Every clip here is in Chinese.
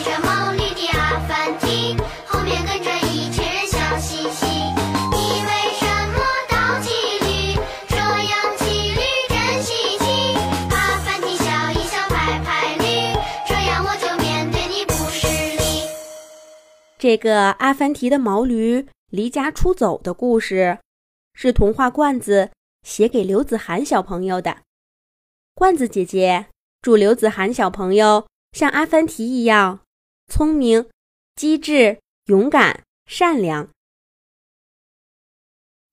骑着梦里的阿凡提，后面跟着一群小西西。你为什么道奇奇这样骑驴真稀奇。阿凡提笑一笑，拍拍驴，这样我就面对你不失礼。这个阿凡提的毛驴离家出走的故事，是童话罐子写给刘子涵小朋友的。罐子姐姐祝刘子涵小朋友像阿凡提一样聪明、机智、勇敢、善良。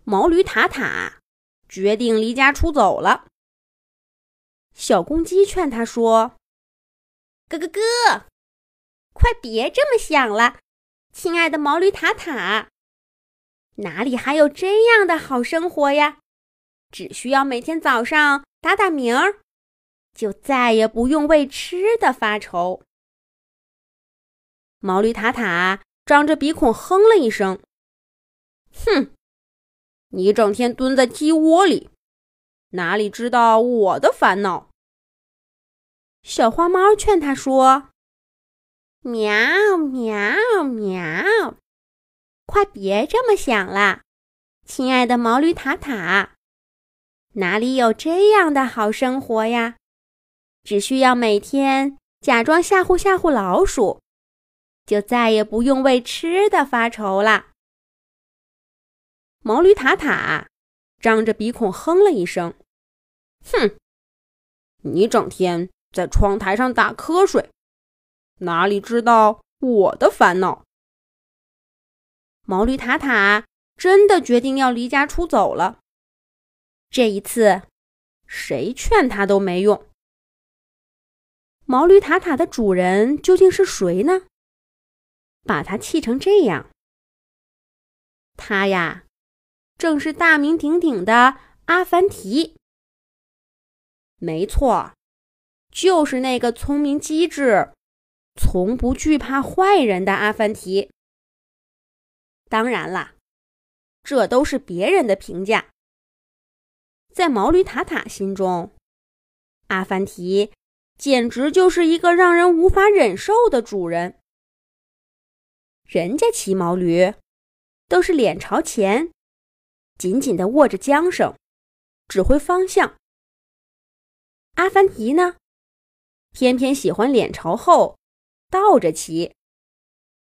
毛驴塔塔决定离家出走了。小公鸡劝他说：“咯咯咯，快别这么想了，亲爱的毛驴塔塔，哪里还有这样的好生活呀？只需要每天早上打打鸣儿。”就再也不用为吃的发愁。毛驴塔塔张着鼻孔哼了一声：“哼，你整天蹲在鸡窝里，哪里知道我的烦恼？”小花猫劝他说：“喵喵喵，快别这么想了，亲爱的毛驴塔塔，哪里有这样的好生活呀？”只需要每天假装吓唬吓唬老鼠，就再也不用为吃的发愁啦。毛驴塔塔张着鼻孔哼了一声：“哼，你整天在窗台上打瞌睡，哪里知道我的烦恼？”毛驴塔塔真的决定要离家出走了。这一次，谁劝他都没用。毛驴塔塔的主人究竟是谁呢？把他气成这样，他呀，正是大名鼎鼎的阿凡提。没错，就是那个聪明机智、从不惧怕坏人的阿凡提。当然啦，这都是别人的评价。在毛驴塔塔心中，阿凡提。简直就是一个让人无法忍受的主人。人家骑毛驴，都是脸朝前，紧紧的握着缰绳，指挥方向。阿凡提呢，偏偏喜欢脸朝后，倒着骑，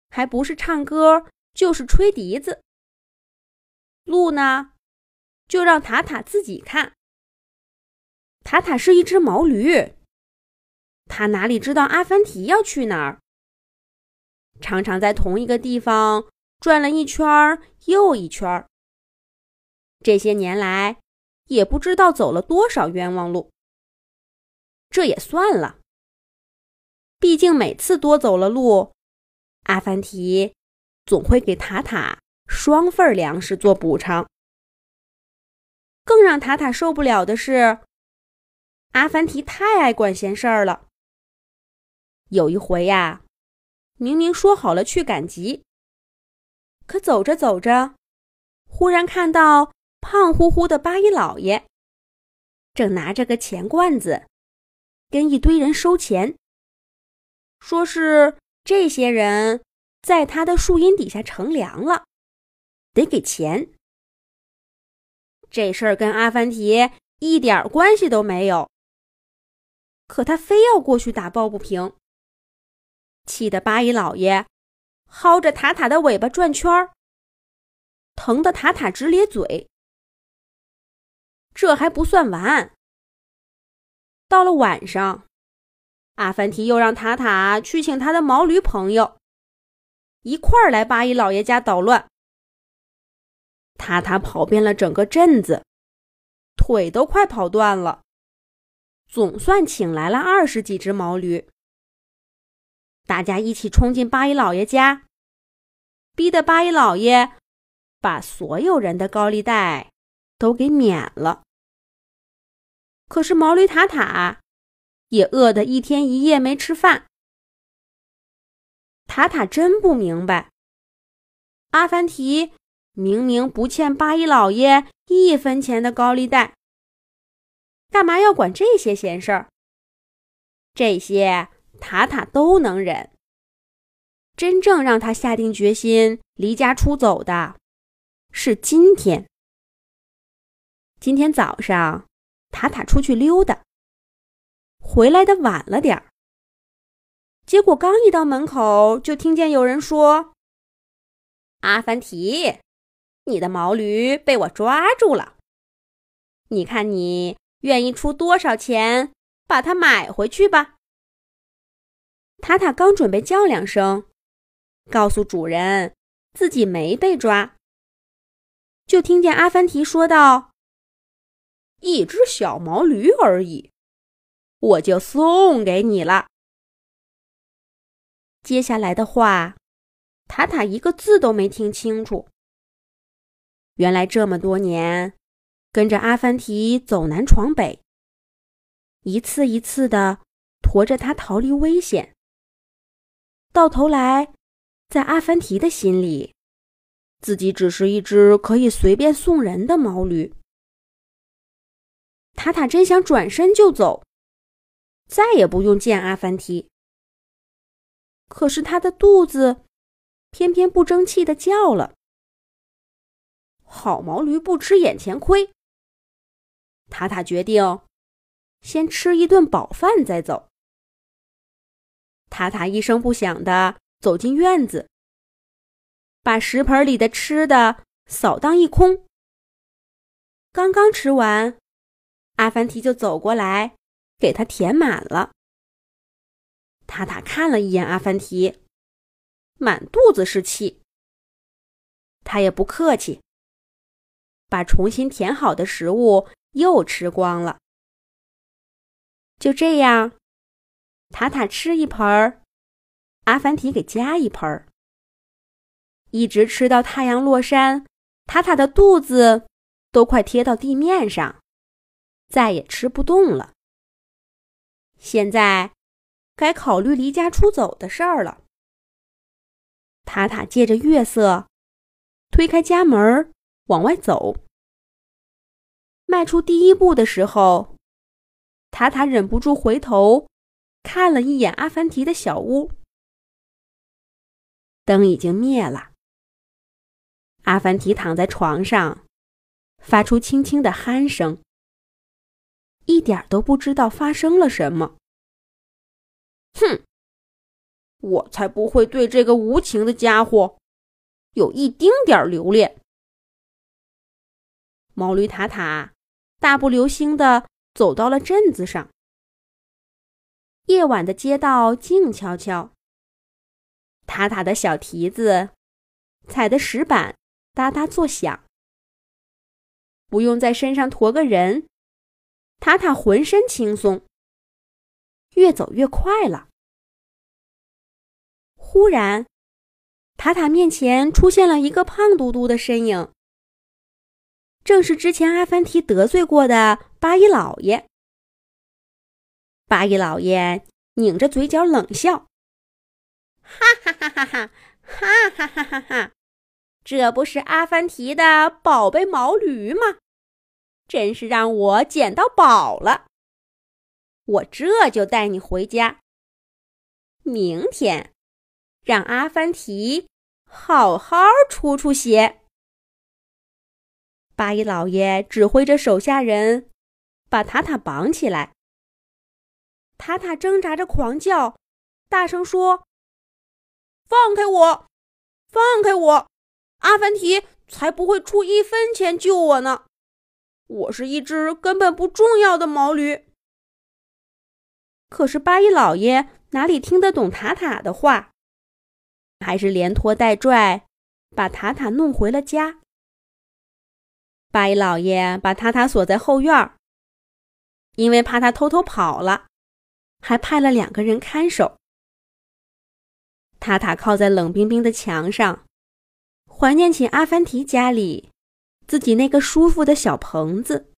还不是唱歌，就是吹笛子。路呢，就让塔塔自己看。塔塔是一只毛驴。他哪里知道阿凡提要去哪儿？常常在同一个地方转了一圈又一圈。这些年来，也不知道走了多少冤枉路。这也算了，毕竟每次多走了路，阿凡提总会给塔塔双份粮食做补偿。更让塔塔受不了的是，阿凡提太爱管闲事儿了。有一回呀，明明说好了去赶集，可走着走着，忽然看到胖乎乎的八一老爷，正拿着个钱罐子，跟一堆人收钱，说是这些人在他的树荫底下乘凉了，得给钱。这事儿跟阿凡提一点关系都没有，可他非要过去打抱不平。气得八一老爷薅着塔塔的尾巴转圈儿，疼得塔塔直咧嘴。这还不算完，到了晚上，阿凡提又让塔塔去请他的毛驴朋友，一块儿来八一老爷家捣乱。塔塔跑遍了整个镇子，腿都快跑断了，总算请来了二十几只毛驴。大家一起冲进八一老爷家，逼得八一老爷把所有人的高利贷都给免了。可是毛驴塔塔也饿得一天一夜没吃饭。塔塔真不明白，阿凡提明明不欠八一老爷一分钱的高利贷，干嘛要管这些闲事儿？这些。塔塔都能忍，真正让他下定决心离家出走的，是今天。今天早上，塔塔出去溜达，回来的晚了点儿。结果刚一到门口，就听见有人说：“阿凡提，你的毛驴被我抓住了。你看你愿意出多少钱把它买回去吧？”塔塔刚准备叫两声。告诉主人，自己没被抓。就听见阿凡提说道：“一只小毛驴而已，我就送给你了。”接下来的话，塔塔一个字都没听清楚。原来这么多年，跟着阿凡提走南闯北，一次一次的驮着他逃离危险，到头来。在阿凡提的心里，自己只是一只可以随便送人的毛驴。塔塔真想转身就走，再也不用见阿凡提。可是他的肚子偏偏不争气的叫了。好毛驴不吃眼前亏。塔塔决定先吃一顿饱饭再走。塔塔一声不响的。走进院子，把食盆里的吃的扫荡一空。刚刚吃完，阿凡提就走过来，给他填满了。塔塔看了一眼阿凡提，满肚子是气。他也不客气，把重新填好的食物又吃光了。就这样，塔塔吃一盆儿。阿凡提给加一盆儿，一直吃到太阳落山，塔塔的肚子都快贴到地面上，再也吃不动了。现在该考虑离家出走的事儿了。塔塔借着月色，推开家门往外走。迈出第一步的时候，塔塔忍不住回头看了一眼阿凡提的小屋。灯已经灭了。阿凡提躺在床上，发出轻轻的鼾声，一点都不知道发生了什么。哼，我才不会对这个无情的家伙有一丁点留恋。毛驴塔塔大步流星的走到了镇子上。夜晚的街道静悄悄。塔塔的小蹄子踩的石板哒哒作响，不用在身上驮个人，塔塔浑身轻松，越走越快了。忽然，塔塔面前出现了一个胖嘟嘟的身影，正是之前阿凡提得罪过的八一老爷。八一老爷拧着嘴角冷笑。哈哈哈哈哈！哈哈哈哈哈！这不是阿凡提的宝贝毛驴吗？真是让我捡到宝了！我这就带你回家。明天，让阿凡提好好出出血。八一老爷指挥着手下人把塔塔绑起来。塔塔挣扎着狂叫，大声说。放开我！放开我！阿凡提才不会出一分钱救我呢！我是一只根本不重要的毛驴。可是八一老爷哪里听得懂塔塔的话？还是连拖带拽，把塔塔弄回了家。八一老爷把塔塔锁在后院儿，因为怕他偷偷跑了，还派了两个人看守。塔塔靠在冷冰冰的墙上，怀念起阿凡提家里自己那个舒服的小棚子。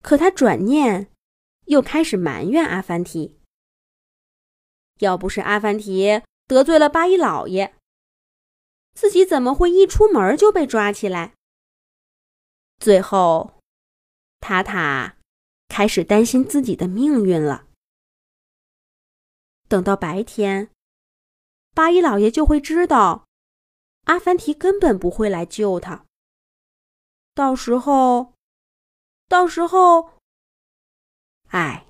可他转念，又开始埋怨阿凡提：要不是阿凡提得罪了八一老爷，自己怎么会一出门就被抓起来？最后，塔塔开始担心自己的命运了。等到白天。八一老爷就会知道，阿凡提根本不会来救他。到时候，到时候，哎，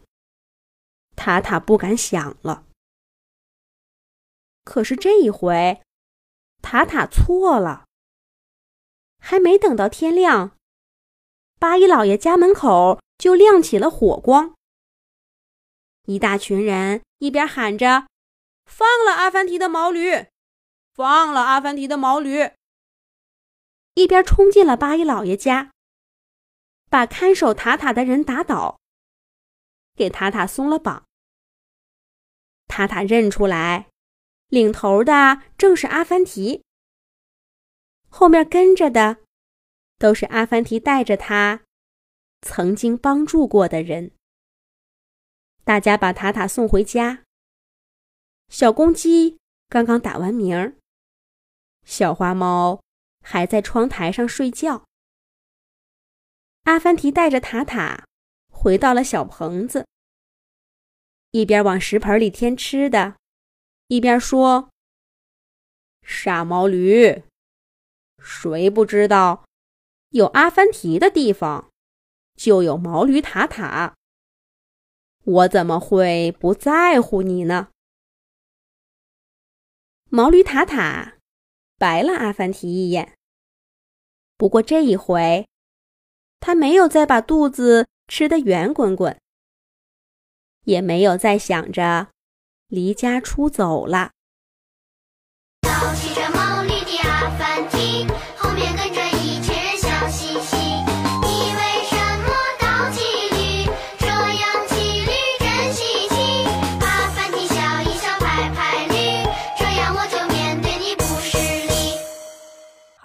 塔塔不敢想了。可是这一回，塔塔错了。还没等到天亮，八一老爷家门口就亮起了火光。一大群人一边喊着“放了阿凡提的毛驴，放了阿凡提的毛驴”，一边冲进了八一老爷家，把看守塔塔的人打倒，给塔塔松了绑。塔塔认出来，领头的正是阿凡提。后面跟着的，都是阿凡提带着他曾经帮助过的人。大家把塔塔送回家。小公鸡刚刚打完鸣儿，小花猫还在窗台上睡觉。阿凡提带着塔塔回到了小棚子，一边往食盆里添吃的，一边说：“傻毛驴。”谁不知道，有阿凡提的地方，就有毛驴塔塔。我怎么会不在乎你呢？毛驴塔塔白了阿凡提一眼。不过这一回，他没有再把肚子吃得圆滚滚，也没有再想着离家出走了。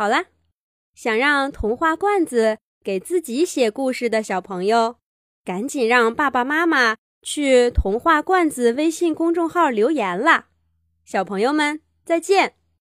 好啦，想让童话罐子给自己写故事的小朋友，赶紧让爸爸妈妈去童话罐子微信公众号留言啦！小朋友们再见。